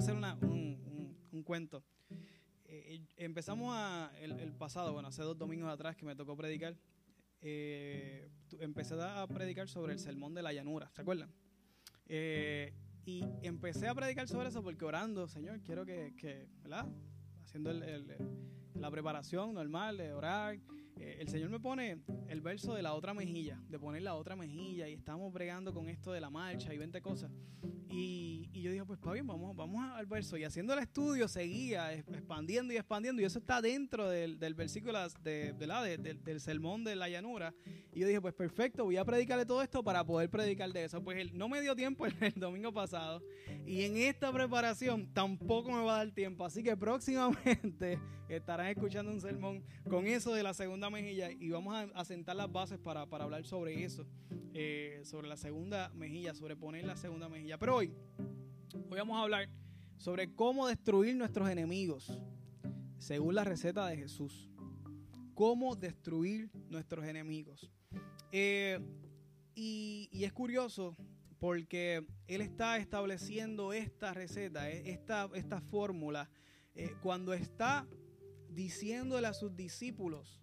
a hacer un, cuento. Eh, empezamos a, el, pasado, bueno, hace dos domingos atrás que me tocó predicar, eh, empecé a predicar sobre el sermón de la llanura, ¿se acuerdan? Eh, y empecé a predicar sobre eso porque orando, Señor, quiero que, que ¿verdad? Haciendo la preparación normal de orar, eh, el Señor me pone el verso de la otra mejilla, de poner la otra mejilla, y estamos bregando con esto de la marcha y 20 cosas. Y, yo dije, pues está bien, vamos, vamos al verso. Y haciendo el estudio seguía expandiendo y expandiendo, y eso está dentro del, versículo de, del sermón de la llanura. Y yo dije, pues perfecto, voy a predicarle todo esto para poder predicar de eso. Pues él, no me dio tiempo el, el domingo pasado, y en esta preparación tampoco me va a dar tiempo. Así que próximamente estarán escuchando un sermón con eso de la segunda mejilla y vamos a, sentar las bases para, hablar sobre eso, eh, sobre la segunda mejilla, sobre poner la segunda mejilla. Pero hoy, vamos a hablar sobre cómo destruir nuestros enemigos, según la receta de Jesús. Cómo destruir nuestros enemigos. Eh, y, es curioso porque Él está estableciendo esta receta, eh, esta, esta fórmula, cuando está diciéndole a sus discípulos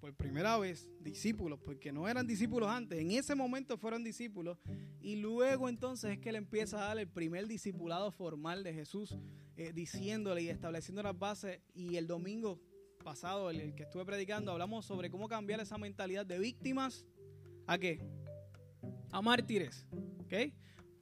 por primera vez discípulos, porque no eran discípulos antes, en ese momento fueron discípulos, y luego entonces es que él empieza a dar el primer discipulado formal de Jesús, eh, diciéndole y estableciendo las bases, y el domingo pasado, el, que estuve predicando, hablamos sobre cómo cambiar esa mentalidad de víctimas a qué? A mártires, ¿ok?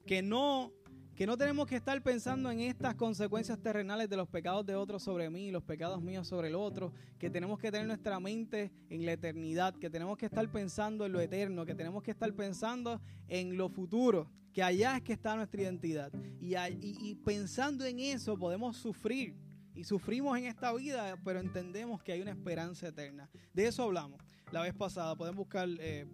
Que no que no tenemos que estar pensando en estas consecuencias terrenales de los pecados de otros sobre mí, los pecados míos sobre el otro, que tenemos que tener nuestra mente en la eternidad, que tenemos que estar pensando en lo eterno, que tenemos que estar pensando en lo futuro, que allá es que está nuestra identidad. Y, y, pensando en eso podemos sufrir. Y sufrimos en esta vida, pero entendemos que hay una esperanza eterna. De eso hablamos la vez pasada. Pueden buscar... Eh,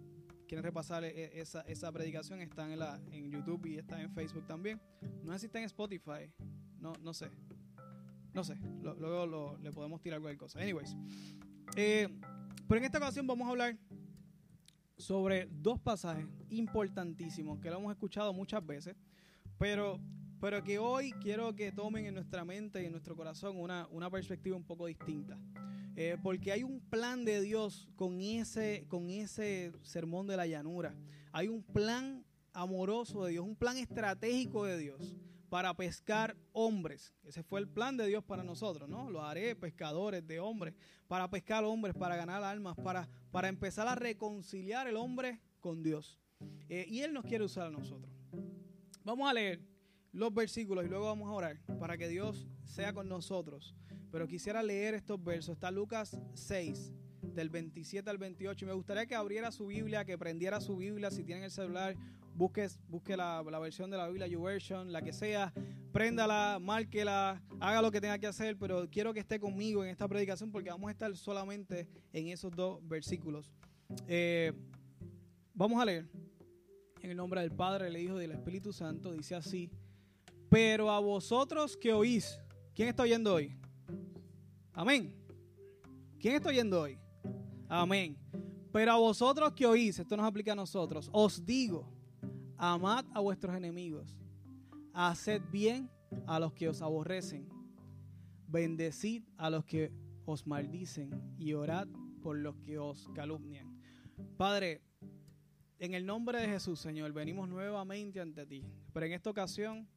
quieren repasar e, esa, esa predicación, están en, la, en YouTube y está en Facebook también. No sé si está en Spotify, no, no sé. No sé, luego le podemos tirar cualquier cosa. Anyways, eh, pero en esta ocasión vamos a hablar sobre dos pasajes importantísimos que lo hemos escuchado muchas veces, pero, pero que hoy quiero que tomen en nuestra mente y en nuestro corazón una, una perspectiva un poco distinta. Eh, porque hay un plan de Dios con ese, con ese sermón de la llanura. Hay un plan amoroso de Dios, un plan estratégico de Dios para pescar hombres. Ese fue el plan de Dios para nosotros, ¿no? Los haré pescadores de hombres, para pescar hombres, para ganar almas, para, para empezar a reconciliar el hombre con Dios. Eh, y Él nos quiere usar a nosotros. Vamos a leer los versículos y luego vamos a orar para que Dios sea con nosotros pero quisiera leer estos versos. Está Lucas 6, del 27 al 28. Y me gustaría que abriera su Biblia, que prendiera su Biblia. Si tienen el celular, busque, busque la, versión de la Biblia, YouVersion, la que sea. Préndala, márquela, haga lo que tenga que hacer. Pero quiero que esté conmigo en esta predicación porque vamos a estar solamente en esos dos versículos. Eh, vamos a leer. En el nombre del Padre, del Hijo y del Espíritu Santo, dice así. Pero a vosotros que oís, ¿quién está oyendo hoy? Amén. ¿Quién está oyendo hoy? Amén. Pero a vosotros que oís, esto nos aplica a nosotros, os digo, amad a vuestros enemigos, haced bien a los que os aborrecen, bendecid a los que os maldicen y orad por los que os calumnian. Padre, en el nombre de Jesús, Señor, venimos nuevamente ante ti, pero en esta ocasión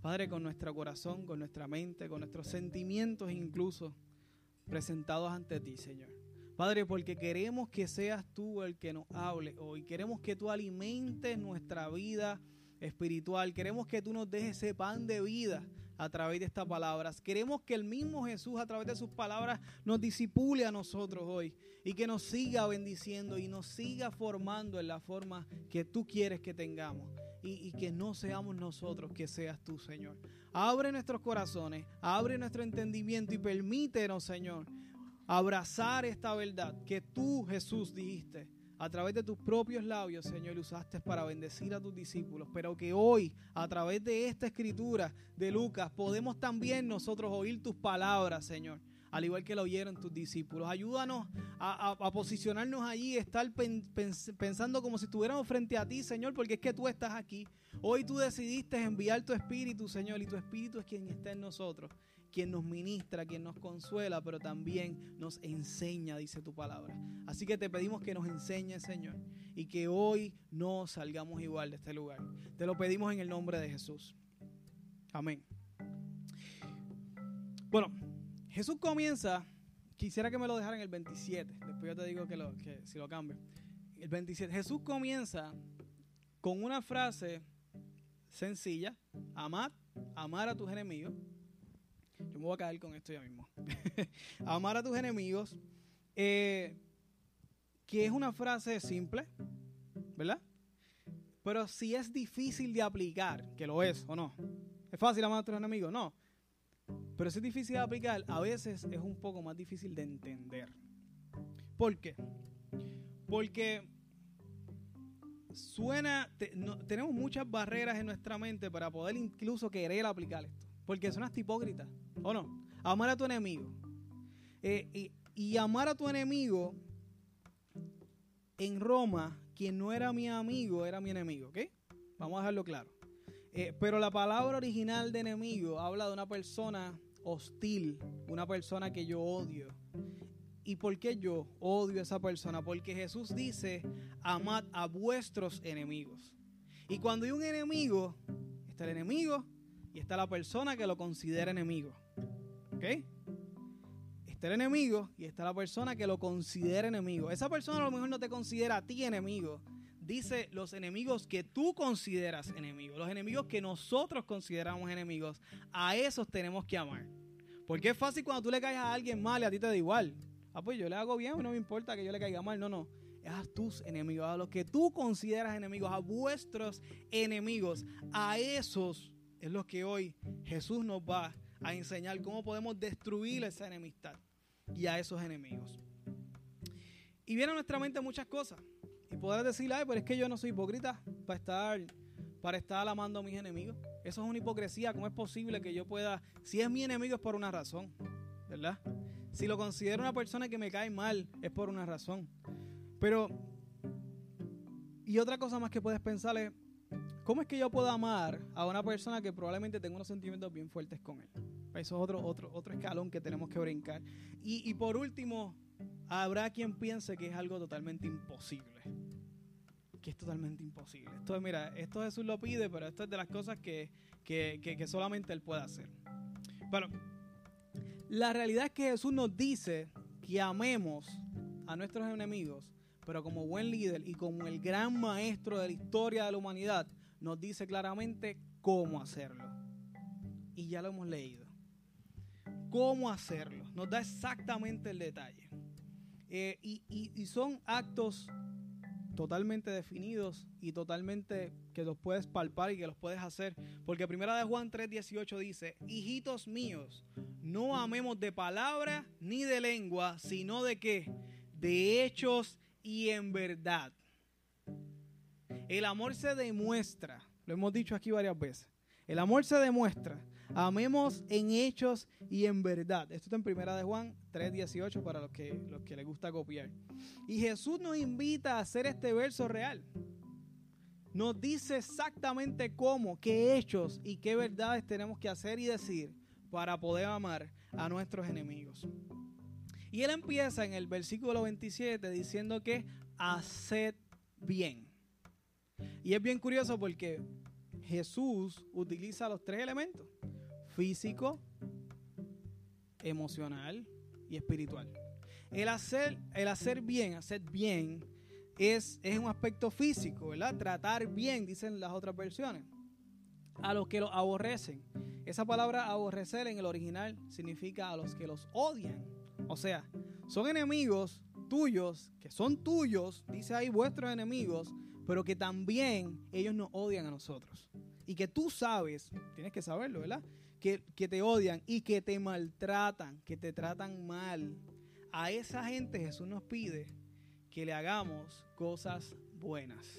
Padre, con nuestro corazón, con nuestra mente, con nuestros sentimientos incluso presentados ante ti, Señor. Padre, porque queremos que seas tú el que nos hable hoy. Queremos que tú alimentes nuestra vida espiritual. Queremos que tú nos dejes ese pan de vida a través de estas palabras. Queremos que el mismo Jesús a través de sus palabras nos disipule a nosotros hoy y que nos siga bendiciendo y nos siga formando en la forma que tú quieres que tengamos y, que no seamos nosotros, que seas tú, Señor. Abre nuestros corazones, abre nuestro entendimiento y permítenos, Señor, abrazar esta verdad que tú, Jesús, dijiste a través de tus propios labios, Señor, usaste para bendecir a tus discípulos, pero que hoy, a través de esta escritura de Lucas, podemos también nosotros oír tus palabras, Señor al igual que lo oyeron tus discípulos. Ayúdanos a, posicionarnos allí, estar pensando como si estuviéramos frente a ti, Señor, porque es que tú estás aquí. Hoy tú decidiste enviar tu espíritu, Señor, y tu espíritu es quien está en nosotros, quien nos ministra, quien nos consuela, pero también nos enseña, dice tu palabra. Así que te pedimos que nos enseñes, Señor, y que hoy no salgamos igual de este lugar. Te lo pedimos en el nombre de Jesús. Amén. Bueno, Jesús comienza, quisiera que me lo dejaran en el 27, después yo te digo que, si lo cambio. El 27, Jesús comienza con una frase sencilla, amar, amar a tus enemigos. Yo me voy a caer con esto ya mismo. amar a tus enemigos, eh, que es una frase simple, ¿verdad? Pero si es difícil de aplicar, que lo es o no, ¿Es fácil amar a tus enemigos? No. Pero si es difícil de aplicar, a veces es un poco más difícil de entender. ¿Por qué? Porque suena, tenemos muchas barreras en nuestra mente para poder incluso querer aplicar esto. Porque suena hipócrita, ¿o no? Amar a tu enemigo. Eh, y, y amar a tu enemigo en Roma, quien no era mi amigo, era mi enemigo, ¿ok? Vamos a dejarlo claro. Eh, pero la palabra original de enemigo habla de una persona hostil, una persona que yo odio. ¿Y por qué yo odio a esa persona? Porque Jesús dice, amad a vuestros enemigos. Y cuando hay un enemigo, está el enemigo y está la persona que lo considera enemigo. ¿Ok? Está el enemigo y está la persona que lo considera enemigo. Esa persona a lo mejor no te considera a ti enemigo, dice los enemigos que tú consideras enemigos, los enemigos que nosotros consideramos enemigos, a esos tenemos que amar. Porque es fácil cuando tú le caes a alguien mal y a ti te da igual. Ah, pues yo le hago bien, no me importa que yo le caiga mal. No, no. Es a tus enemigos, a los que tú consideras enemigos, a vuestros enemigos. A esos es los que hoy Jesús nos va a enseñar cómo podemos destruir esa enemistad y a esos enemigos. Y viene a nuestra mente muchas cosas. Y podrás decir, ay, pero es que yo no soy hipócrita para estar, para estar amando a mis enemigos. Eso es una hipocresía. ¿Cómo es posible que yo pueda, si es mi enemigo es por una razón, ¿verdad? Si lo considero una persona que me cae mal, es por una razón. Pero, y otra cosa más que puedes pensar es, ¿cómo es que yo puedo amar a una persona que probablemente tenga unos sentimientos bien fuertes con él? Eso es otro, otro, otro escalón que tenemos que brincar. Y, y por último, habrá quien piense que es algo totalmente imposible. Que es totalmente imposible. Esto, mira, esto Jesús lo pide, pero esto es de las cosas que, solamente Él puede hacer. Bueno, la realidad es que Jesús nos dice que amemos a nuestros enemigos, pero como buen líder y como el gran maestro de la historia de la humanidad, nos dice claramente cómo hacerlo. Y ya lo hemos leído. ¿Cómo hacerlo? Nos da exactamente el detalle. Eh, y, son actos totalmente definidos y totalmente que los puedes palpar y que los puedes hacer. Porque primera de Juan 3:18 dice, hijitos míos, no amemos de palabra ni de lengua, sino de qué? De hechos y en verdad. El amor se demuestra, lo hemos dicho aquí varias veces, el amor se demuestra Amemos en hechos y en verdad. Esto está en primera de Juan 3.18 para que, los que les gusta copiar. Y Jesús nos invita a hacer este verso real. Nos dice exactamente cómo, qué hechos y qué verdades tenemos que hacer y decir para poder amar a nuestros enemigos. Y él empieza en el versículo 27 diciendo que haced bien. Y es bien curioso porque Jesús utiliza los tres elementos físico, emocional y espiritual. El hacer, el hacer bien, hacer bien, es, es un aspecto físico, ¿verdad? Tratar bien, dicen las otras versiones. A los que los aborrecen. Esa palabra aborrecer en el original significa a los que los odian. O sea, son enemigos tuyos, que son tuyos, dice ahí vuestros enemigos, pero que también ellos nos odian a nosotros. Y que tú sabes, tienes que saberlo, ¿verdad? que, te odian y que te maltratan, que te tratan mal. A esa gente Jesús nos pide que le hagamos cosas buenas.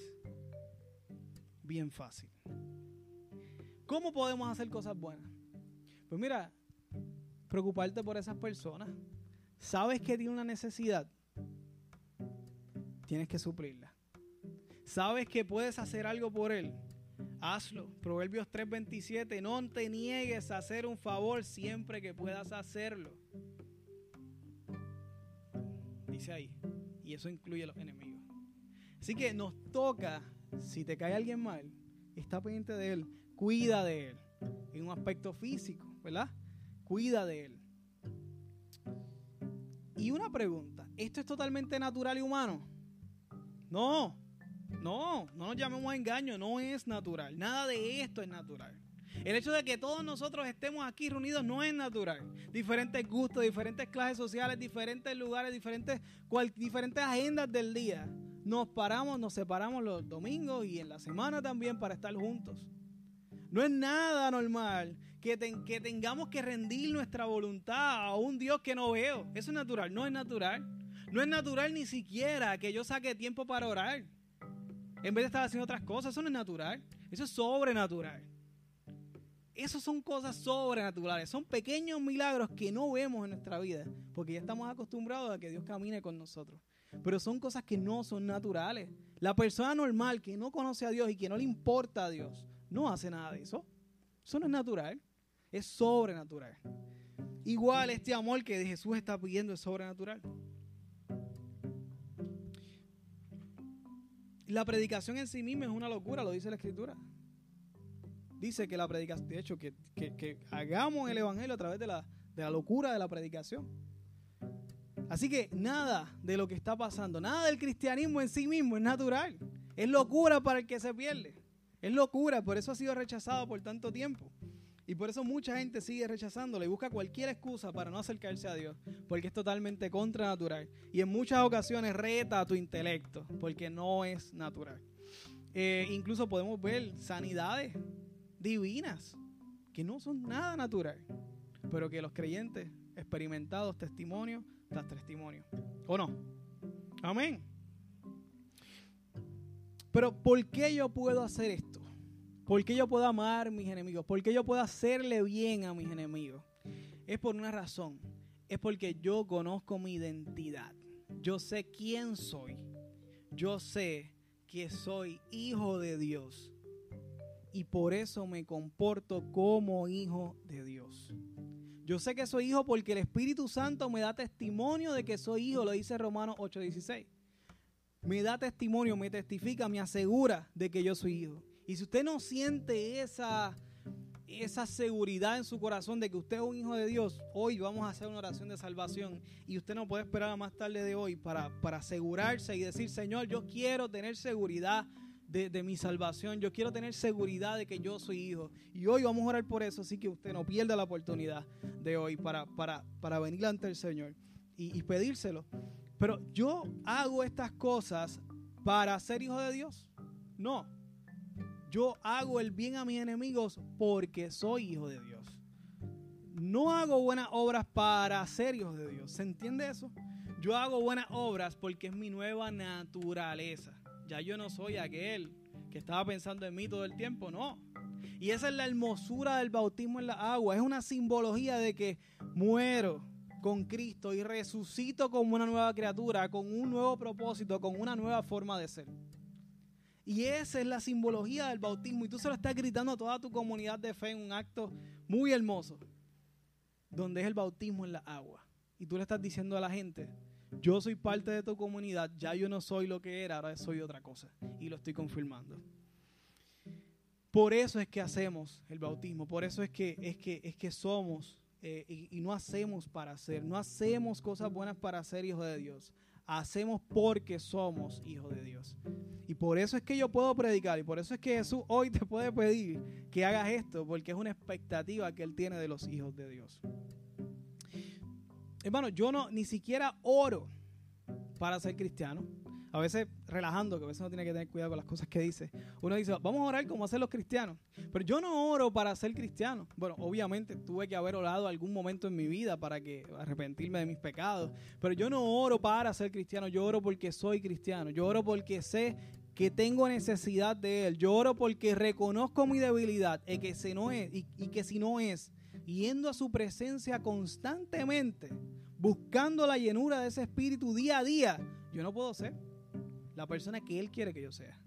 Bien fácil. ¿Cómo podemos hacer cosas buenas? Pues mira, preocuparte por esas personas, sabes que tiene una necesidad, tienes que suplirla. Sabes que puedes hacer algo por él, hazlo. Proverbios 3:27, no te niegues a hacer un favor siempre que puedas hacerlo. Dice ahí, y eso incluye a los enemigos. Así que nos toca, si te cae alguien mal, está pendiente de él, cuida de él, en un aspecto físico, ¿verdad? Cuida de él. Y una pregunta, ¿esto es totalmente natural y humano? No, no, no nos llamemos a engaño, no es natural. Nada de esto es natural. El hecho de que todos nosotros estemos aquí reunidos no es natural. Diferentes gustos, diferentes clases sociales, diferentes lugares, diferentes, diferentes agendas del día. Nos paramos, nos separamos los domingos y en la semana también para estar juntos. No es nada normal que, que tengamos que rendir nuestra voluntad a un Dios que no veo. Eso es natural, no es natural. No es natural ni siquiera que yo saque tiempo para orar. En vez de estar haciendo otras cosas, eso no es natural. Eso es sobrenatural. Esas son cosas sobrenaturales. Son pequeños milagros que no vemos en nuestra vida. Porque ya estamos acostumbrados a que Dios camine con nosotros. Pero son cosas que no son naturales. La persona normal que no conoce a Dios y que no le importa a Dios, no hace nada de eso. Eso no es natural. Es sobrenatural. Igual este amor que Jesús está pidiendo es sobrenatural. La predicación en sí misma es una locura, lo dice la escritura. Dice que la predicación, de hecho, que, hagamos el evangelio a través de la, de la locura de la predicación. Así que nada de lo que está pasando, nada del cristianismo en sí mismo es natural. Es locura para el que se pierde. Es locura, por eso ha sido rechazado por tanto tiempo. Y por eso mucha gente sigue rechazándolo y busca cualquier excusa para no acercarse a Dios, porque es totalmente contranatural. Y en muchas ocasiones reta a tu intelecto, porque no es natural. Eh, incluso podemos ver sanidades divinas, que no son nada natural, pero que los creyentes experimentados testimonio tras testimonio. ¿O no? Amén. Pero ¿por qué yo puedo hacer esto? ¿Por qué yo puedo amar a mis enemigos? ¿Por qué yo puedo hacerle bien a mis enemigos? Es por una razón. Es porque yo conozco mi identidad. Yo sé quién soy. Yo sé que soy hijo de Dios. Y por eso me comporto como hijo de Dios. Yo sé que soy hijo porque el Espíritu Santo me da testimonio de que soy hijo, lo dice Romanos 8:16. Me da testimonio, me testifica, me asegura de que yo soy hijo. Y si usted no siente esa, esa seguridad en su corazón de que usted es un hijo de Dios, hoy vamos a hacer una oración de salvación y usted no puede esperar a más tarde de hoy para, para asegurarse y decir, Señor, yo quiero tener seguridad de, mi salvación, yo quiero tener seguridad de que yo soy hijo. Y hoy vamos a orar por eso, así que usted no pierda la oportunidad de hoy para, para, para venir ante el Señor y, y pedírselo. Pero yo hago estas cosas para ser hijo de Dios. No, yo hago el bien a mis enemigos porque soy hijo de Dios. No hago buenas obras para ser hijo de Dios. ¿Se entiende eso? Yo hago buenas obras porque es mi nueva naturaleza. Ya yo no soy aquel que estaba pensando en mí todo el tiempo, no. Y esa es la hermosura del bautismo en la agua. Es una simbología de que muero con Cristo y resucito como una nueva criatura, con un nuevo propósito, con una nueva forma de ser. Y esa es la simbología del bautismo. Y tú se lo estás gritando a toda tu comunidad de fe en un acto muy hermoso, donde es el bautismo en la agua. Y tú le estás diciendo a la gente, yo soy parte de tu comunidad, ya yo no soy lo que era, ahora soy otra cosa. Y lo estoy confirmando. Por eso es que hacemos el bautismo, por eso es que, es que, es que somos eh, y, no hacemos para ser, no hacemos cosas buenas para ser hijos de Dios hacemos porque somos hijos de Dios. Y por eso es que yo puedo predicar y por eso es que Jesús hoy te puede pedir que hagas esto, porque es una expectativa que Él tiene de los hijos de Dios. Hermano, yo no ni siquiera oro para ser cristiano a veces relajando, que a veces uno tiene que tener cuidado con las cosas que dice. Uno dice, vamos a orar como hacen los cristianos. Pero yo no oro para ser cristiano. Bueno, obviamente tuve que haber orado algún momento en mi vida para que arrepentirme de mis pecados. Pero yo no oro para ser cristiano, yo oro porque soy cristiano. Yo oro porque sé que tengo necesidad de Él. Yo oro porque reconozco mi debilidad y que, si no es, y que si no es, yendo a su presencia constantemente, buscando la llenura de ese espíritu día a día, yo no puedo ser la persona que Él quiere que yo sea.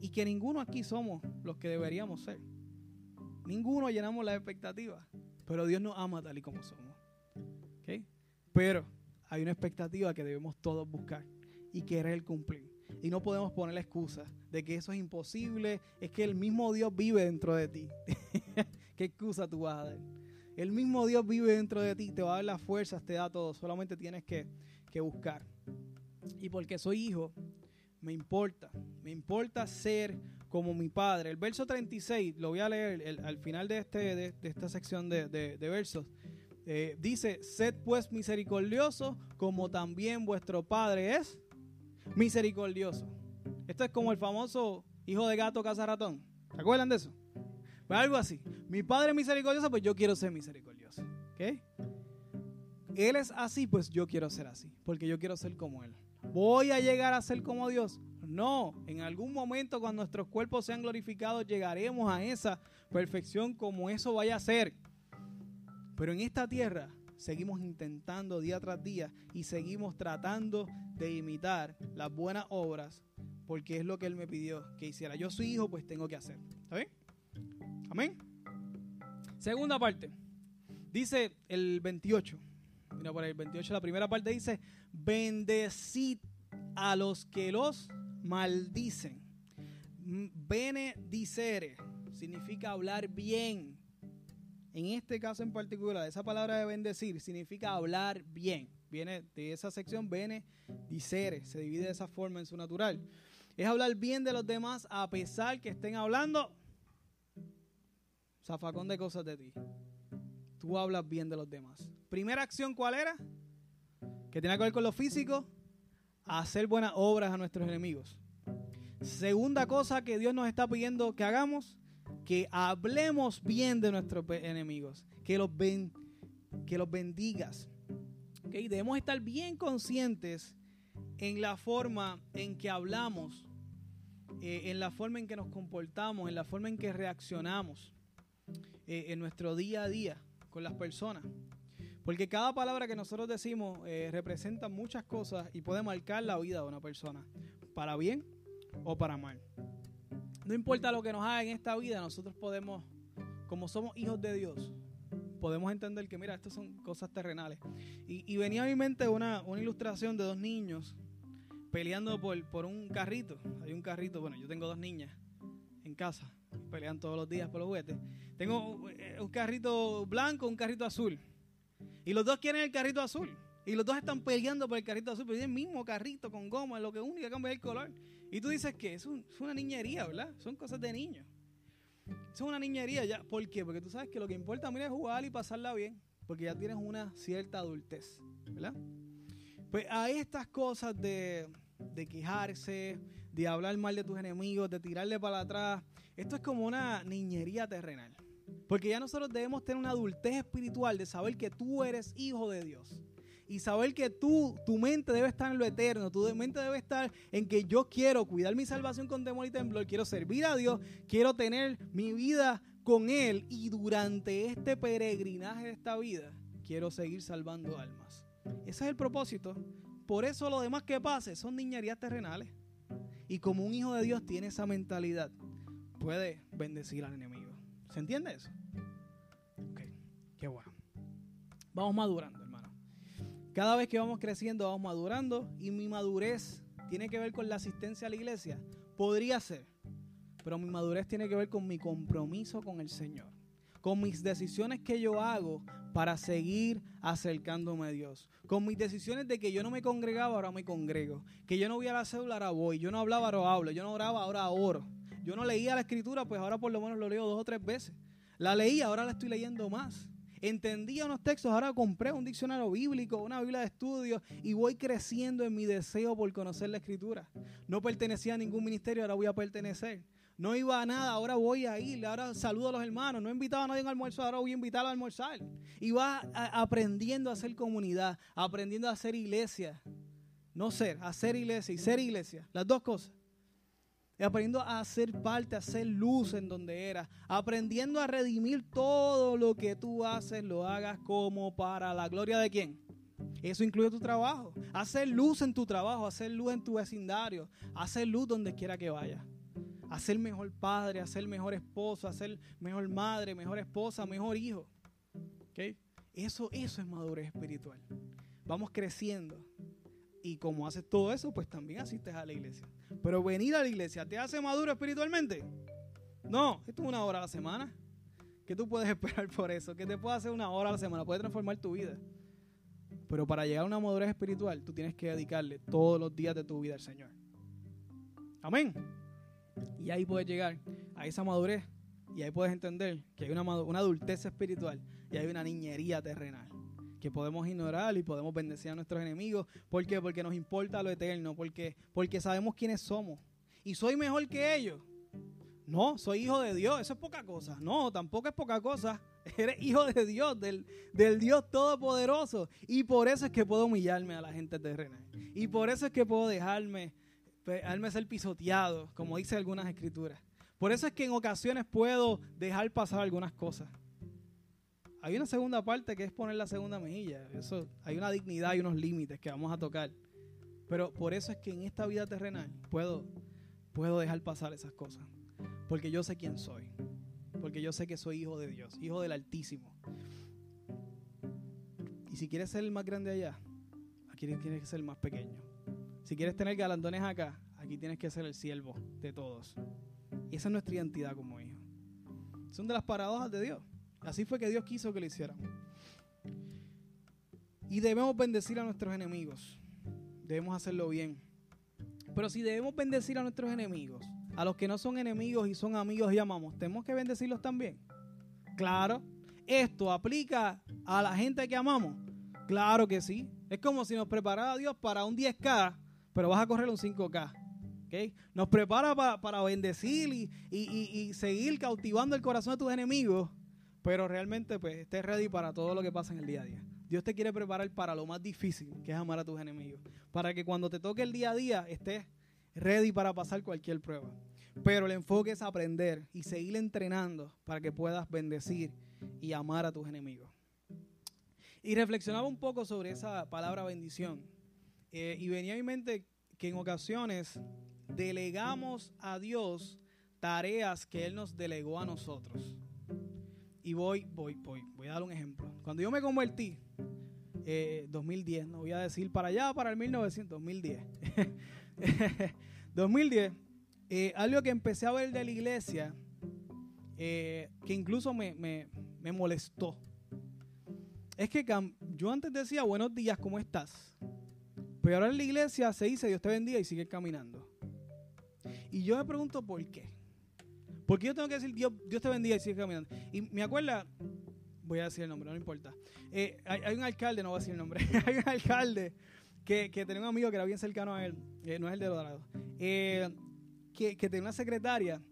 Y que ninguno aquí somos los que deberíamos ser. Ninguno llenamos las expectativas. Pero Dios nos ama tal y como somos. Pero hay una expectativa que debemos todos buscar y querer cumplir. Y no podemos poner la excusa de que eso es imposible, es que el mismo Dios vive dentro de ti. ¿Qué excusa tú vas a dar? El mismo Dios vive dentro de ti, te va a dar las fuerzas, te da todo, solamente tienes que, que buscar. Y porque soy hijo, me importa, me importa ser como mi padre. El verso 36, lo voy a leer al final de, este, de, esta sección de, versos. Eh, dice, sed pues misericordioso como también vuestro Padre es misericordioso. Esto es como el famoso hijo de gato caza ratón. ¿Se acuerdan de eso? Pues algo así. Mi Padre es misericordioso, pues yo quiero ser misericordioso. ¿Ok? Él es así, pues yo quiero ser así, porque yo quiero ser como Él. ¿Voy a llegar a ser como Dios? No, en algún momento cuando nuestros cuerpos sean glorificados llegaremos a esa perfección como eso vaya a ser. Pero en esta tierra seguimos intentando día tras día y seguimos tratando de imitar las buenas obras porque es lo que Él me pidió que hiciera. Yo soy hijo, pues tengo que hacer. ¿Está bien? Amén. Segunda parte. Dice el 28. Mira por ahí, el 28, la primera parte dice, bendecid a los que los maldicen. Benedicere significa hablar bien en este caso en particular, esa palabra de bendecir significa hablar bien. Viene de esa sección, bene, dicere, se divide de esa forma en su natural. Es hablar bien de los demás a pesar que estén hablando zafacón de cosas de ti. Tú hablas bien de los demás. Primera acción, ¿cuál era? Que tiene que ver con lo físico, hacer buenas obras a nuestros enemigos. Segunda cosa que Dios nos está pidiendo que hagamos, que hablemos bien de nuestros enemigos, que los, que los bendigas. ¿Okay? Debemos estar bien conscientes en la forma en que hablamos, eh, en la forma en que nos comportamos, en la forma en que reaccionamos eh, en nuestro día a día con las personas. Porque cada palabra que nosotros decimos eh, representa muchas cosas y puede marcar la vida de una persona, para bien o para mal. No importa lo que nos haga en esta vida, nosotros podemos, como somos hijos de Dios, podemos entender que, mira, estas son cosas terrenales. Y, venía a mi mente una, ilustración de dos niños peleando por, por un carrito. Hay un carrito, bueno, yo tengo dos niñas en casa, pelean todos los días por los juguetes. Tengo eh, un carrito blanco, un carrito azul. Y los dos quieren el carrito azul. Y los dos están peleando por el carrito azul, pero es el mismo carrito con goma, lo que único que cambia es el color. Y tú dices que es, una niñería, ¿verdad? Son cosas de niños. Es una niñería ya. ¿Por qué? Porque tú sabes que lo que importa mira, es jugar y pasarla bien. Porque ya tienes una cierta adultez, ¿verdad? Pues a estas cosas de, de quejarse, de hablar mal de tus enemigos, de tirarle para atrás, esto es como una niñería terrenal. Porque ya nosotros debemos tener una adultez espiritual de saber que tú eres hijo de Dios y saber que tú, tu mente debe estar en lo eterno, tu mente debe estar en que yo quiero cuidar mi salvación con temor y temblor, quiero servir a Dios, quiero tener mi vida con Él y durante este peregrinaje de esta vida quiero seguir salvando almas. Ese es el propósito. Por eso lo demás que pase son niñerías terrenales. Y como un hijo de Dios tiene esa mentalidad, puede bendecir al enemigo. ¿Se entiende eso? Ok, qué bueno. Vamos madurando. Cada vez que vamos creciendo, vamos madurando y mi madurez tiene que ver con la asistencia a la iglesia. Podría ser, pero mi madurez tiene que ver con mi compromiso con el Señor, con mis decisiones que yo hago para seguir acercándome a Dios, con mis decisiones de que yo no me congregaba, ahora me congrego, que yo no voy a la cédula, ahora voy, yo no hablaba, ahora hablo, yo no oraba, ahora oro, yo no leía la escritura, pues ahora por lo menos lo leo dos o tres veces. La leí, ahora la estoy leyendo más entendía unos textos, ahora compré un diccionario bíblico, una Biblia de estudio y voy creciendo en mi deseo por conocer la escritura. No pertenecía a ningún ministerio, ahora voy a pertenecer. No iba a nada, ahora voy a ir, ahora saludo a los hermanos. No invitaba a nadie a almuerzo, ahora voy a invitarlo a almorzar. Y va aprendiendo a hacer comunidad, aprendiendo a hacer iglesia. No ser, hacer iglesia y ser iglesia. Las dos cosas. Aprendiendo a hacer parte, a hacer luz en donde era, aprendiendo a redimir todo lo que tú haces, lo hagas como para la gloria de quién. Eso incluye tu trabajo. Hacer luz en tu trabajo, hacer luz en tu vecindario, hacer luz donde quiera que vayas. Hacer mejor padre, hacer mejor esposo, hacer mejor madre, mejor esposa, mejor hijo. ¿Okay? Eso, eso es madurez espiritual. Vamos creciendo. Y como haces todo eso, pues también asistes a la iglesia. Pero venir a la iglesia, ¿te hace maduro espiritualmente? No, esto es una hora a la semana. ¿Qué tú puedes esperar por eso? ¿Qué te puede hacer una hora a la semana? Puede transformar tu vida. Pero para llegar a una madurez espiritual, tú tienes que dedicarle todos los días de tu vida al Señor. Amén. Y ahí puedes llegar a esa madurez y ahí puedes entender que hay una, una adultez espiritual y hay una niñería terrenal que podemos ignorar y podemos bendecir a nuestros enemigos. ¿Por qué? Porque nos importa lo eterno, porque, porque sabemos quiénes somos. Y soy mejor que ellos. No, soy hijo de Dios, eso es poca cosa. No, tampoco es poca cosa. Eres hijo de Dios, del, del Dios Todopoderoso. Y por eso es que puedo humillarme a la gente terrenal. Y por eso es que puedo dejarme, dejarme ser pisoteado, como dice algunas escrituras. Por eso es que en ocasiones puedo dejar pasar algunas cosas. Hay una segunda parte que es poner la segunda mejilla. Eso, hay una dignidad y unos límites que vamos a tocar. Pero por eso es que en esta vida terrenal puedo, puedo dejar pasar esas cosas. Porque yo sé quién soy. Porque yo sé que soy hijo de Dios, hijo del Altísimo. Y si quieres ser el más grande allá, aquí tienes que ser el más pequeño. Si quieres tener galandones acá, aquí tienes que ser el siervo de todos. Y esa es nuestra identidad como hijo. Son de las paradojas de Dios. Así fue que Dios quiso que lo hiciéramos. Y debemos bendecir a nuestros enemigos. Debemos hacerlo bien. Pero si debemos bendecir a nuestros enemigos, a los que no son enemigos y son amigos y amamos, ¿tenemos que bendecirlos también? Claro. ¿Esto aplica a la gente que amamos? Claro que sí. Es como si nos preparara Dios para un 10K, pero vas a correr un 5K. ¿Okay? Nos prepara para bendecir y, y seguir cautivando el corazón de tus enemigos, pero realmente pues estés ready para todo lo que pasa en el día a día. Dios te quiere preparar para lo más difícil, que es amar a tus enemigos, para que cuando te toque el día a día estés ready para pasar cualquier prueba. Pero el enfoque es aprender y seguir entrenando para que puedas bendecir y amar a tus enemigos. Y reflexionaba un poco sobre esa palabra bendición. Eh, y venía a mi mente que en ocasiones delegamos a Dios tareas que Él nos delegó a nosotros. Y voy, voy, voy, voy a dar un ejemplo. Cuando yo me convertí, 2010, eh, no voy a decir para allá, para el 1900, 2010. 2010, eh, algo que empecé a ver de la iglesia, eh, que incluso me, me, molestó. Es que yo antes decía, buenos días, ¿cómo estás? Pero ahora en la iglesia se dice, Dios te bendiga y sigue caminando. Y yo me pregunto por qué. Porque yo tengo que decir, Dios, Dios te bendiga y sigue caminando. Y me acuerda, voy a decir el nombre, no importa. Eh, hay, un alcalde, no voy a decir el nombre, hay un alcalde que, que tenía un amigo que era bien cercano a él, eh, no es el de Dorado, eh, que, que tenía una secretaria.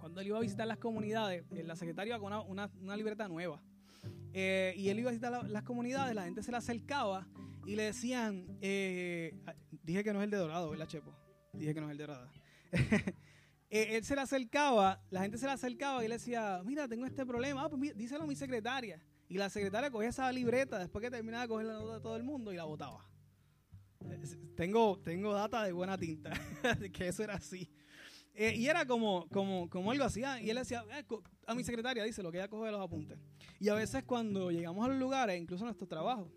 Cuando él iba a visitar las comunidades, la secretaria iba con una, una, libreta nueva. y él iba a visitar las comunidades, la gente se le acercaba y le decían, dije que no es el de Dorado, ¿verdad, Chepo? Dije que no es el de Dorado. Eh, él se le acercaba, la gente se le acercaba y le decía, mira, tengo este problema, ah, pues díselo a mi secretaria. Y la secretaria cogía esa libreta después que terminaba de coger la nota de todo el mundo y la botaba. Tengo, tengo data de buena tinta, que eso era así. Eh, y era como, como, como algo así. Ah, y él decía, eh, a mi secretaria, dice lo que ella coge de los apuntes. Y a veces cuando llegamos a los lugares, incluso a nuestro trabajo,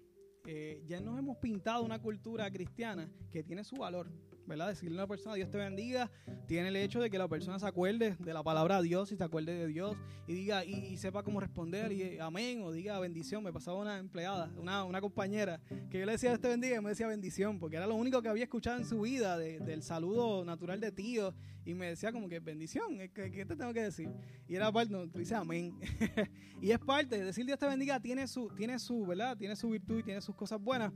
ya nos hemos pintado una cultura cristiana que tiene su valor. ¿Verdad? Decirle a una persona, Dios te bendiga, tiene el hecho de que la persona se acuerde de la palabra Dios y se acuerde de Dios y diga y, sepa cómo responder y amén o diga bendición. Me pasaba una empleada, una, una, compañera, que yo le decía Dios te bendiga y me decía bendición, porque era lo único que había escuchado en su vida del saludo natural de tío y me decía como que bendición, ¿qué, qué te tengo que decir? Y era parte, no, tú dices amén. y es parte, decir Dios te bendiga tiene su, tiene su, ¿verdad? Tiene su virtud y tiene sus cosas buenas.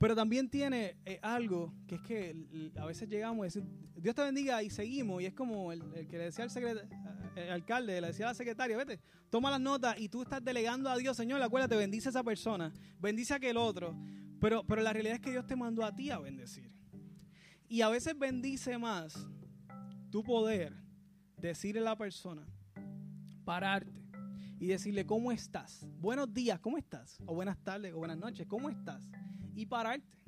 Pero también tiene eh, algo que es que a veces llegamos y decimos, Dios te bendiga y seguimos. Y es como el, que le decía al el alcalde, le decía a la secretaria, vete, toma las notas y tú estás delegando a Dios, Señor, acuérdate, bendice a esa persona, bendice a aquel otro. Pero, pero la realidad es que Dios te mandó a ti a bendecir. Y a veces bendice más tu poder decirle a la persona, pararte y decirle, ¿cómo estás? Buenos días, ¿cómo estás? O buenas tardes, o buenas noches, ¿cómo estás? Y pararte.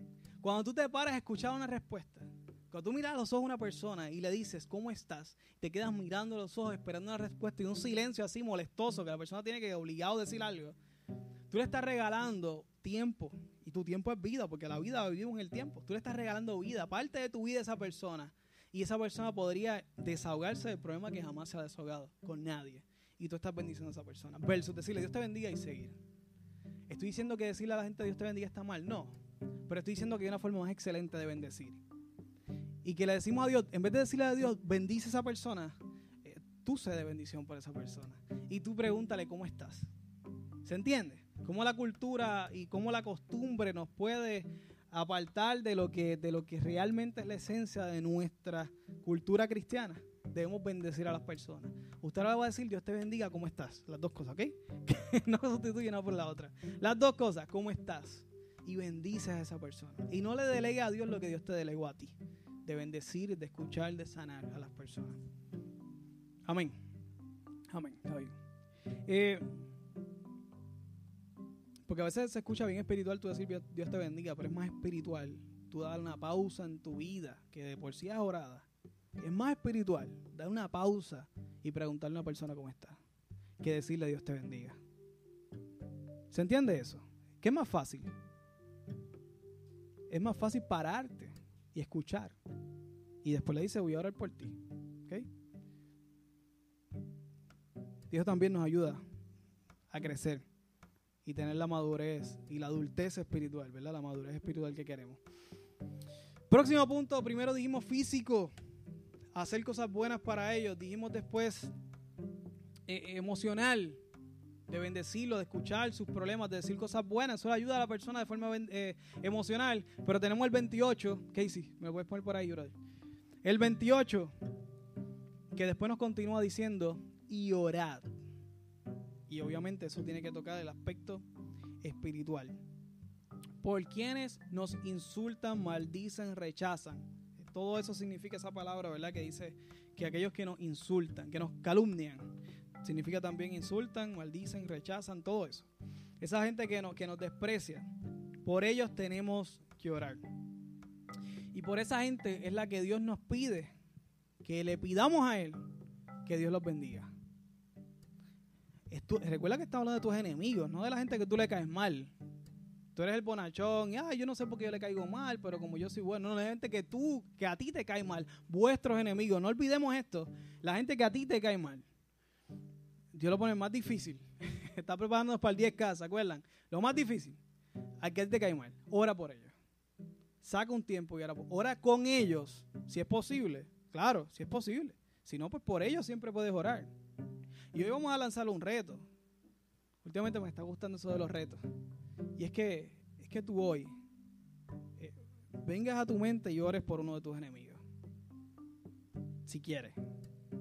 Cuando tú te paras, escuchar una respuesta. Cuando tú miras a los ojos a una persona y le dices, ¿cómo estás? Te quedas mirando los ojos, esperando una respuesta y un silencio así molestoso que la persona tiene que obligado a decir algo. Tú le estás regalando tiempo y tu tiempo es vida, porque la vida vivimos en el tiempo. Tú le estás regalando vida, parte de tu vida a esa persona. Y esa persona podría desahogarse del problema que jamás se ha desahogado con nadie. Y tú estás bendiciendo a esa persona. Versus decirle Dios te bendiga y seguir. Estoy diciendo que decirle a la gente Dios te bendiga está mal. No. Pero estoy diciendo que hay una forma más excelente de bendecir. Y que le decimos a Dios, en vez de decirle a Dios, bendice a esa persona, eh, tú sé de bendición por esa persona. Y tú pregúntale cómo estás. ¿Se entiende? Cómo la cultura y cómo la costumbre nos puede apartar de lo que, de lo que realmente es la esencia de nuestra cultura cristiana. Debemos bendecir a las personas. Usted ahora va a decir, Dios te bendiga, ¿cómo estás? Las dos cosas, ¿ok? no sustituye una por la otra. Las dos cosas, ¿cómo estás? Y bendices a esa persona. Y no le delegue a Dios lo que Dios te delegó a ti. De bendecir, de escuchar, de sanar a las personas. Amén. Amén. Eh, porque a veces se escucha bien espiritual tú decir Dios te bendiga, pero es más espiritual tú dar una pausa en tu vida que de por sí es orada. Es más espiritual dar una pausa y preguntarle a una persona cómo está que decirle Dios te bendiga. ¿Se entiende eso? ¿Qué es más fácil? Es más fácil pararte y escuchar. Y después le dice, voy a orar por ti. Dios también nos ayuda a crecer y tener la madurez y la adultez espiritual, ¿verdad? La madurez espiritual que queremos. Próximo punto, primero dijimos físico, hacer cosas buenas para ellos. Dijimos después eh, emocional, de bendecirlo, de escuchar sus problemas, de decir cosas buenas. Eso ayuda a la persona de forma eh, emocional. Pero tenemos el 28, Casey, me lo puedes poner por ahí. El 28, que después nos continúa diciendo, y orad. Y obviamente eso tiene que tocar el aspecto espiritual. Por quienes nos insultan, maldicen, rechazan. Todo eso significa esa palabra, ¿verdad? Que dice que aquellos que nos insultan, que nos calumnian, significa también insultan, maldicen, rechazan, todo eso. Esa gente que nos, que nos desprecia, por ellos tenemos que orar. Y por esa gente es la que Dios nos pide que le pidamos a Él que Dios los bendiga recuerda que está hablando de tus enemigos, no de la gente que tú le caes mal. Tú eres el bonachón, y ay, yo no sé por qué yo le caigo mal, pero como yo soy bueno, no, la gente que tú, que a ti te cae mal, vuestros enemigos, no olvidemos esto, la gente que a ti te cae mal. Dios lo pone más difícil. Está preparándonos para el 10K, ¿se acuerdan? Lo más difícil, al que te cae mal, ora por ellos. Saca un tiempo y ora, ora con ellos, si es posible. Claro, si es posible. Si no, pues por ellos siempre puedes orar. Y hoy vamos a lanzar un reto. Últimamente me está gustando eso de los retos. Y es que, es que tú hoy eh, vengas a tu mente y ores por uno de tus enemigos. Si quieres.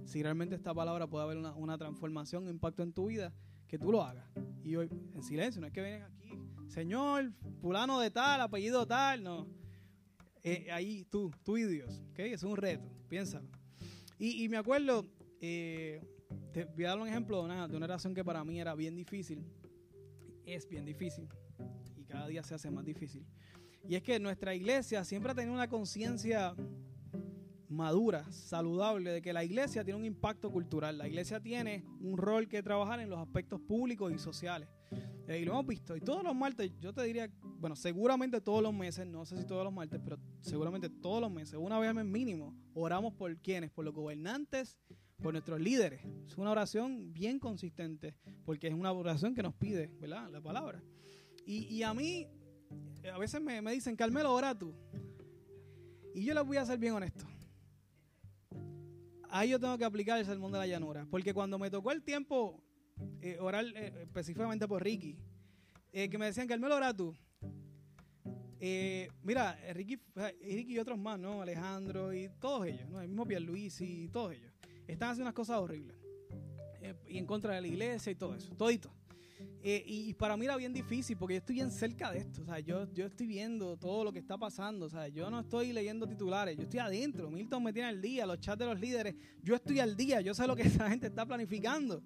Si realmente esta palabra puede haber una, transformación, un impacto en tu vida, que tú lo hagas. Y hoy, en silencio, no es que vengas aquí, Señor, fulano de tal, apellido tal, no. Eh, ahí tú, tú y Dios, ¿ok? Es un reto, piénsalo. Y, y me acuerdo, eh, te voy a dar un ejemplo de una, de una relación que para mí era bien difícil. Es bien difícil. Cada día se hace más difícil. Y es que nuestra iglesia siempre ha tenido una conciencia madura, saludable, de que la iglesia tiene un impacto cultural. La iglesia tiene un rol que trabajar en los aspectos públicos y sociales. Eh, y lo hemos visto. Y todos los martes, yo te diría, bueno, seguramente todos los meses, no sé si todos los martes, pero seguramente todos los meses, una vez al mes mínimo, oramos por quienes, por los gobernantes por nuestros líderes. Es una oración bien consistente, porque es una oración que nos pide, ¿verdad? La palabra. Y, a mí, a veces me, dicen, Carmelo, ora tú. Y yo les voy a ser bien honesto. Ahí yo tengo que aplicar el sermón de la llanura. Porque cuando me tocó el tiempo eh, orar eh, específicamente por Ricky, eh, que me decían, Carmelo, ora tú. mira, Ricky, Ricky y otros más, ¿no? Alejandro y todos ellos, ¿no? El mismo Luis y todos ellos están haciendo unas cosas horribles. Eh, y en contra de la iglesia y todo eso, todito. Eh, y, para mí era bien difícil porque yo estoy bien cerca de esto. O sea, yo, yo estoy viendo todo lo que está pasando. O sea, yo no estoy leyendo titulares, yo estoy adentro. Milton me tiene al día, los chats de los líderes. Yo estoy al día, yo sé lo que esa gente está planificando.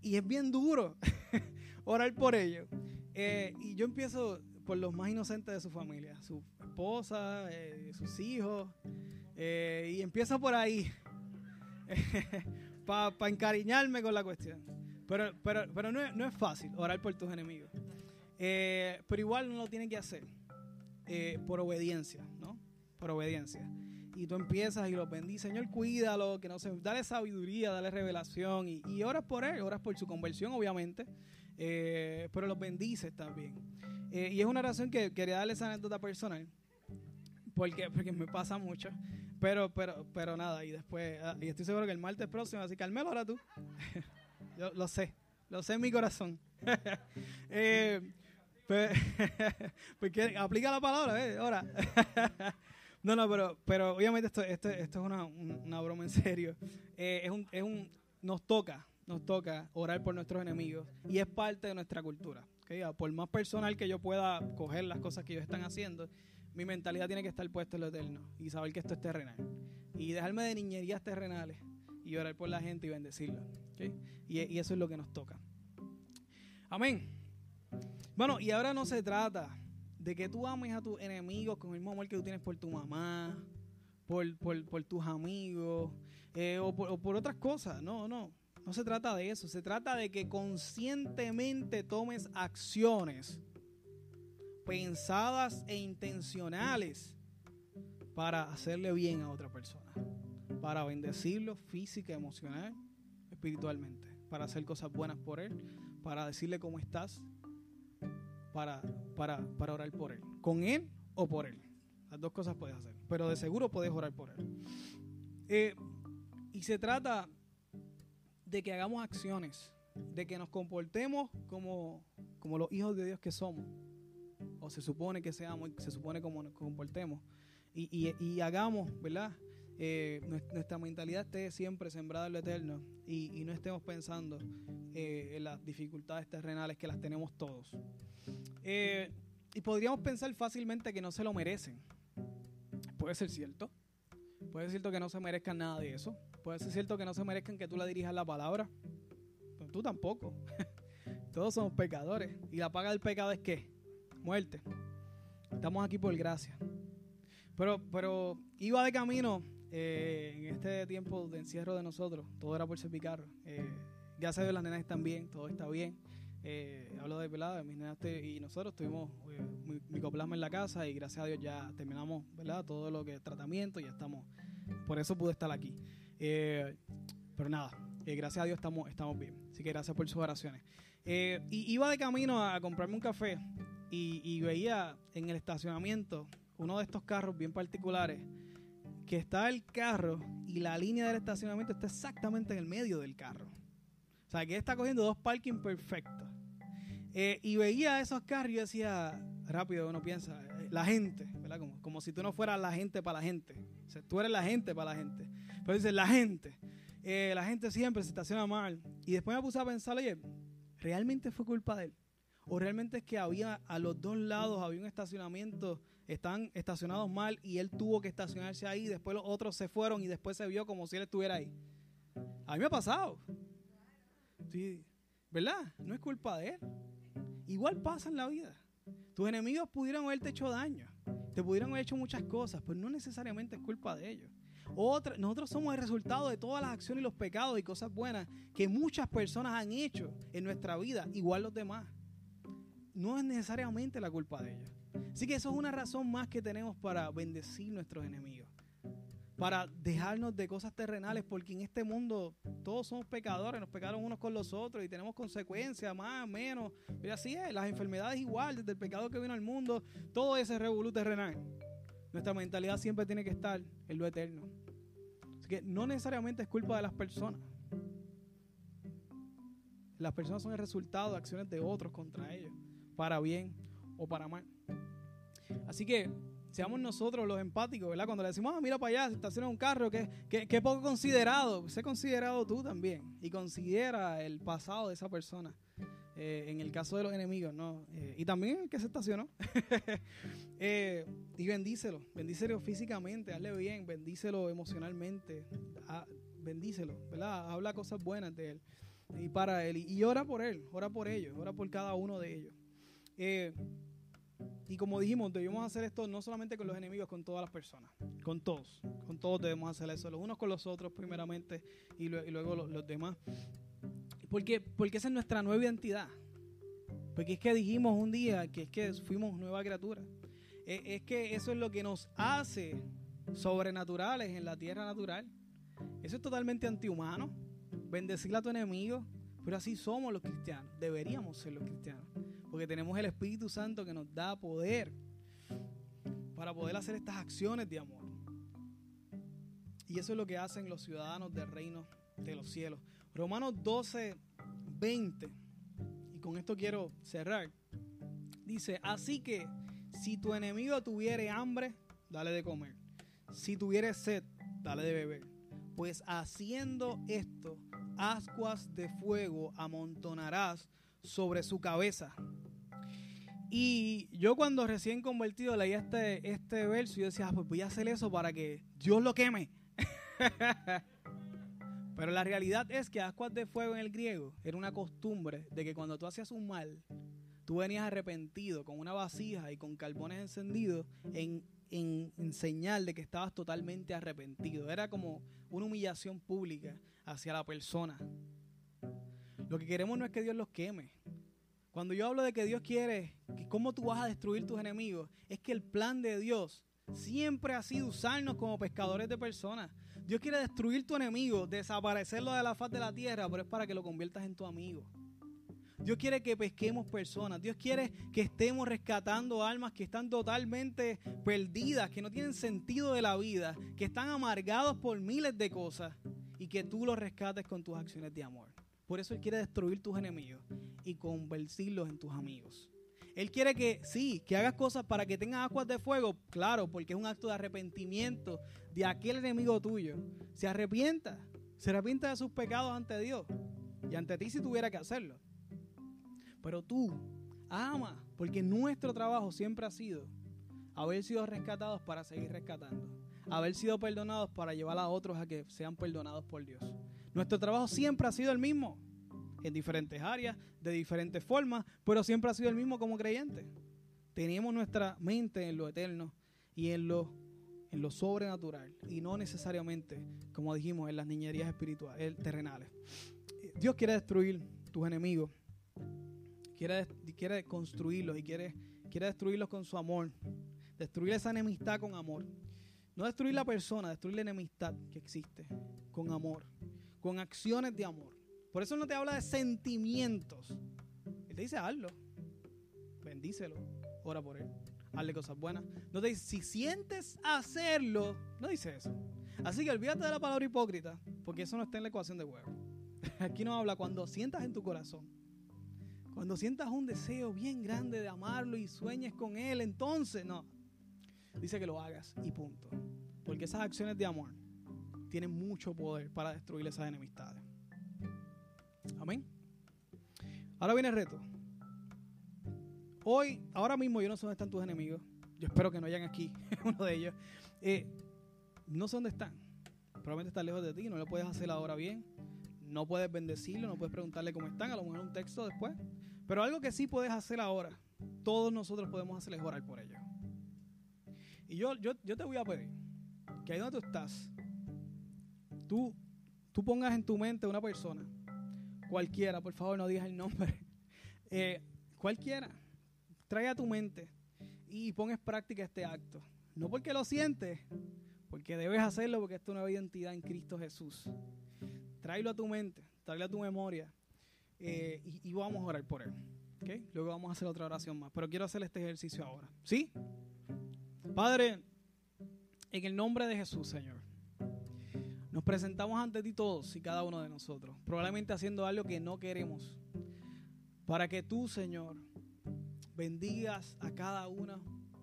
Y es bien duro orar por ellos. Eh, y yo empiezo por los más inocentes de su familia, su esposa, eh, sus hijos. y empiezo por ahí para encariñarme con la cuestión. Pero, pero, pero no, es, no es fácil orar por tus enemigos. Eh, pero igual no lo tiene que hacer eh, por obediencia, ¿no? Por obediencia. Y tú empiezas y lo bendices, Señor, cuídalo, que no se, dale sabiduría, dale revelación y, y oras por él, oras por su conversión, obviamente, eh, pero los bendices también. y es una razón que quería darle esa anécdota personal, porque, porque me pasa mucho. Pero, pero, pero nada, y después, ah, y estoy seguro que el martes próximo, así que ahora tú. Yo lo sé, lo sé en mi corazón. eh, pues, porque aplica la palabra, ¿eh? Ahora. no, no, pero, pero obviamente esto, esto, esto es una, una, broma en serio. Eh, es un, es un, nos toca, nos toca orar por nuestros enemigos y es parte de nuestra cultura. ¿okay? Por más personal que yo pueda coger las cosas que ellos están haciendo, mi mentalidad tiene que estar puesta en lo eterno y saber que esto es terrenal. Y dejarme de niñerías terrenales y orar por la gente y bendecirla. Y, eso es lo que nos toca. Amén. Bueno, y ahora no se trata de que tú ames a tus enemigos con el mismo amor que tú tienes por tu mamá, por, por, tus amigos eh, o por otras cosas. No, no. No se trata de eso. Se trata de que conscientemente tomes acciones pensadas e intencionales para hacerle bien a otra persona para bendecirlo física, emocional, espiritualmente, para hacer cosas buenas por Él, para decirle cómo estás, para, para, para orar por Él, con Él o por Él. Las dos cosas puedes hacer, pero de seguro puedes orar por Él. Eh, y se trata de que hagamos acciones, de que nos comportemos como, como los hijos de Dios que somos, o se supone que seamos, se supone como nos comportemos, y, y, y hagamos, ¿verdad? Eh, nuestra mentalidad esté siempre sembrada en lo eterno y, no estemos pensando eh, en las dificultades terrenales que las tenemos todos. Eh, y podríamos pensar fácilmente que no se lo merecen. Puede ser cierto. Puede ser cierto que no se merezcan nada de eso. Puede ser cierto que no se merezcan que tú le dirijas la palabra. Pero tú tampoco. Todos somos pecadores. Y la paga del pecado es qué? Muerte. Estamos aquí por gracia. Pero, pero iba de camino eh, en este tiempo de encierro de nosotros, todo era por ser picarro. Eh, gracias a Dios las nenas están bien, todo está bien. Eh, hablo de pelada, mis nenas y nosotros tuvimos eh, micoplasma en la casa y gracias a Dios ya terminamos, ¿verdad? Todo lo que es tratamiento, ya estamos, por eso pude estar aquí. pero nada, gracias a Dios estamos, estamos bien. Así que gracias por sus oraciones. y iba de camino a, comprarme un café y, y veía en el estacionamiento uno de estos carros bien particulares que está el carro y la línea del estacionamiento está exactamente en el medio del carro. O sea, que está cogiendo dos parking perfectos. Eh, y veía esos carros y yo decía, rápido uno piensa, eh, la gente, ¿verdad? Como, como si tú no fueras la gente para la gente. O sea, tú eres la gente para la gente. Pero dice, la gente. Eh, la gente siempre se estaciona mal. Y después me puse a pensar, oye, ¿realmente fue culpa de él? ¿O realmente es que había a los dos lados, había un estacionamiento están estacionados mal y él tuvo que estacionarse ahí, después los otros se fueron y después se vio como si él estuviera ahí. A mí me ha pasado. ¿Verdad? No es culpa de él. Igual pasa en la vida. Tus enemigos pudieron haberte hecho daño, te pudieron haber hecho muchas cosas, pero no necesariamente es culpa de ellos. Otra, nosotros somos el resultado de todas las acciones y los pecados y cosas buenas que muchas personas han hecho en nuestra vida, igual los demás. No es necesariamente la culpa de ellos. Así que eso es una razón más que tenemos para bendecir nuestros enemigos. Para dejarnos de cosas terrenales, porque en este mundo todos somos pecadores, nos pecaron unos con los otros y tenemos consecuencias, más, menos. Y así es, las enfermedades igual, desde el pecado que vino al mundo, todo ese revolú terrenal. Nuestra mentalidad siempre tiene que estar en lo eterno. Así que no necesariamente es culpa de las personas. Las personas son el resultado de acciones de otros contra ellos, para bien o para mal. Así que seamos nosotros los empáticos, ¿verdad? Cuando le decimos, ah, mira para allá, se estaciona un carro, que, que, poco considerado. Sé considerado tú también. Y considera el pasado de esa persona. eh, en el caso de los enemigos, ¿no? Eh, y también el que se estacionó. eh, y bendícelo, bendícelo físicamente, hazle bien, bendícelo emocionalmente, bendícelo, ¿verdad? Habla cosas buenas de él y para él. Y, ora por él, ora por ellos, ora por cada uno de ellos. Y como dijimos, debemos hacer esto no solamente con los enemigos, con todas las personas, con todos, con todos debemos hacer eso, los unos con los otros primeramente y, luego los, los demás. Porque, porque esa es nuestra nueva identidad. Porque es que dijimos un día que es que fuimos nueva criatura. Es, es que eso es lo que nos hace sobrenaturales en la tierra natural. Eso es totalmente antihumano. Bendecir a tu enemigo. Pero así somos los cristianos. Deberíamos ser los cristianos. Porque tenemos el Espíritu Santo que nos da poder para poder hacer estas acciones de amor. Y eso es lo que hacen los ciudadanos del reino de los cielos. Romanos 12, 20, y con esto quiero cerrar, dice, así que si tu enemigo tuviere hambre, dale de comer. Si tuviere sed, dale de beber. Pues haciendo esto, ascuas de fuego amontonarás sobre su cabeza. Y yo cuando recién convertido leía este, este verso, yo decía, ah, pues voy a hacer eso para que Dios lo queme. Pero la realidad es que ascuas de fuego en el griego era una costumbre de que cuando tú hacías un mal, tú venías arrepentido con una vasija y con carbones encendidos en, en, señal de que estabas totalmente arrepentido. Era como una humillación pública hacia la persona. Lo que queremos no es que Dios los queme. Cuando yo hablo de que Dios quiere, que cómo tú vas a destruir tus enemigos, es que el plan de Dios siempre ha sido usarnos como pescadores de personas. Dios quiere destruir tu enemigo, desaparecerlo de la faz de la tierra, pero es para que lo conviertas en tu amigo. Dios quiere que pesquemos personas. Dios quiere que estemos rescatando almas que están totalmente perdidas, que no tienen sentido de la vida, que están amargados por miles de cosas y que tú los rescates con tus acciones de amor. Por eso Él quiere destruir tus enemigos y convertirlos en tus amigos. Él quiere que, sí, que hagas cosas para que tengas aguas de fuego, claro, porque es un acto de arrepentimiento de aquel enemigo tuyo. Se arrepienta, se arrepienta de sus pecados ante Dios y ante ti si tuviera que hacerlo. Pero tú ama, porque nuestro trabajo siempre ha sido haber sido rescatados para seguir rescatando, haber sido perdonados para llevar a otros a que sean perdonados por Dios. Nuestro trabajo siempre ha sido el mismo en diferentes áreas, de diferentes formas, pero siempre ha sido el mismo como creyente. Tenemos nuestra mente en lo eterno y en lo, en lo sobrenatural y no necesariamente, como dijimos, en las niñerías espirituales, terrenales. Dios quiere destruir tus enemigos, quiere, quiere construirlos y quiere, quiere destruirlos con su amor, destruir esa enemistad con amor. No destruir la persona, destruir la enemistad que existe con amor, con acciones de amor. Por eso no te habla de sentimientos. Él te dice, hazlo. Bendícelo. Ora por él. Hazle cosas buenas. No te dice, si sientes hacerlo, no dice eso. Así que olvídate de la palabra hipócrita, porque eso no está en la ecuación de huevo. Aquí no habla cuando sientas en tu corazón. Cuando sientas un deseo bien grande de amarlo y sueñes con él, entonces no. Dice que lo hagas y punto. Porque esas acciones de amor tienen mucho poder para destruir esas enemistades. Amén. Ahora viene el reto. Hoy, ahora mismo yo no sé dónde están tus enemigos. Yo espero que no hayan aquí, uno de ellos. Eh, no sé dónde están. Probablemente están lejos de ti, no lo puedes hacer ahora bien. No puedes bendecirlo, no puedes preguntarle cómo están, a lo mejor un texto después. Pero algo que sí puedes hacer ahora, todos nosotros podemos hacerles orar por ellos. Y yo, yo, yo te voy a pedir que ahí donde tú estás, tú, tú pongas en tu mente una persona Cualquiera, por favor, no digas el nombre. Eh, cualquiera. Trae a tu mente y pon en práctica este acto. No porque lo sientes, porque debes hacerlo porque es tu nueva identidad en Cristo Jesús. Tráelo a tu mente, tráelo a tu memoria eh, y, vamos a orar por él. ¿okay? Luego vamos a hacer otra oración más. Pero quiero hacer este ejercicio ahora. ¿Sí? Padre, en el nombre de Jesús, Señor. Nos presentamos ante ti todos y cada uno de nosotros, probablemente haciendo algo que no queremos, para que tú, Señor, bendigas a cada uno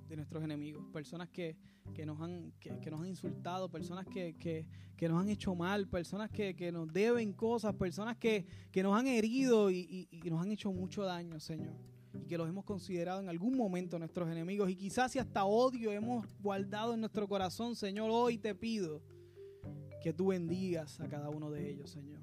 de nuestros enemigos, personas que que nos han, que, nos han insultado, personas que, que, que, nos han hecho mal, personas que, nos deben cosas, personas que, nos han herido y, y, nos han hecho mucho daño, Señor. Y que los hemos considerado en algún momento nuestros enemigos. Y quizás si hasta odio hemos guardado en nuestro corazón, Señor, hoy te pido que tú bendigas a cada uno de ellos, Señor.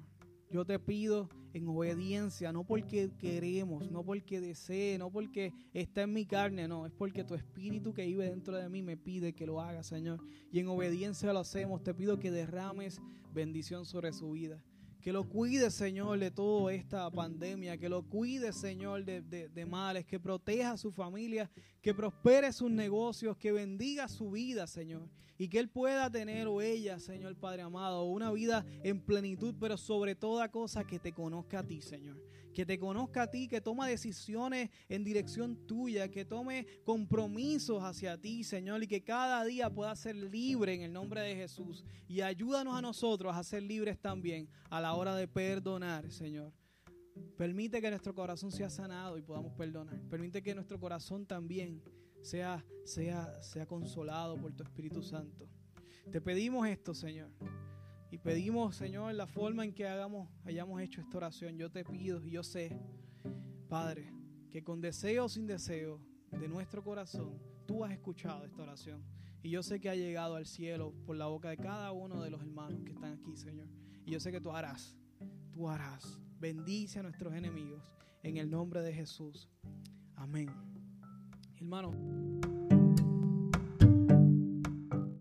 Yo te pido en obediencia, no porque queremos, no porque desee, no porque está en mi carne, no, es porque tu espíritu que vive dentro de mí me pide que lo haga, Señor. Y en obediencia lo hacemos, te pido que derrames bendición sobre su vida. Que lo cuide, Señor, de toda esta pandemia. Que lo cuide, Señor, de, de, males. Que proteja a su familia. Que prospere sus negocios. Que bendiga su vida, Señor. Y que Él pueda tener o ella, Señor Padre amado, una vida en plenitud, pero sobre toda cosa que te conozca a ti, Señor que te conozca a ti, que toma decisiones en dirección tuya, que tome compromisos hacia ti, Señor, y que cada día pueda ser libre en el nombre de Jesús. Y ayúdanos a nosotros a ser libres también a la hora de perdonar, Señor. Permite que nuestro corazón sea sanado y podamos perdonar. Permite que nuestro corazón también sea, sea, sea consolado por tu Espíritu Santo. Te pedimos esto, Señor. Y pedimos, Señor, la forma en que hagamos, hayamos hecho esta oración. Yo te pido y yo sé, Padre, que con deseo o sin deseo de nuestro corazón, tú has escuchado esta oración. Y yo sé que ha llegado al cielo por la boca de cada uno de los hermanos que están aquí, Señor. Y yo sé que tú harás, tú harás. Bendice a nuestros enemigos en el nombre de Jesús. Amén. Hermano.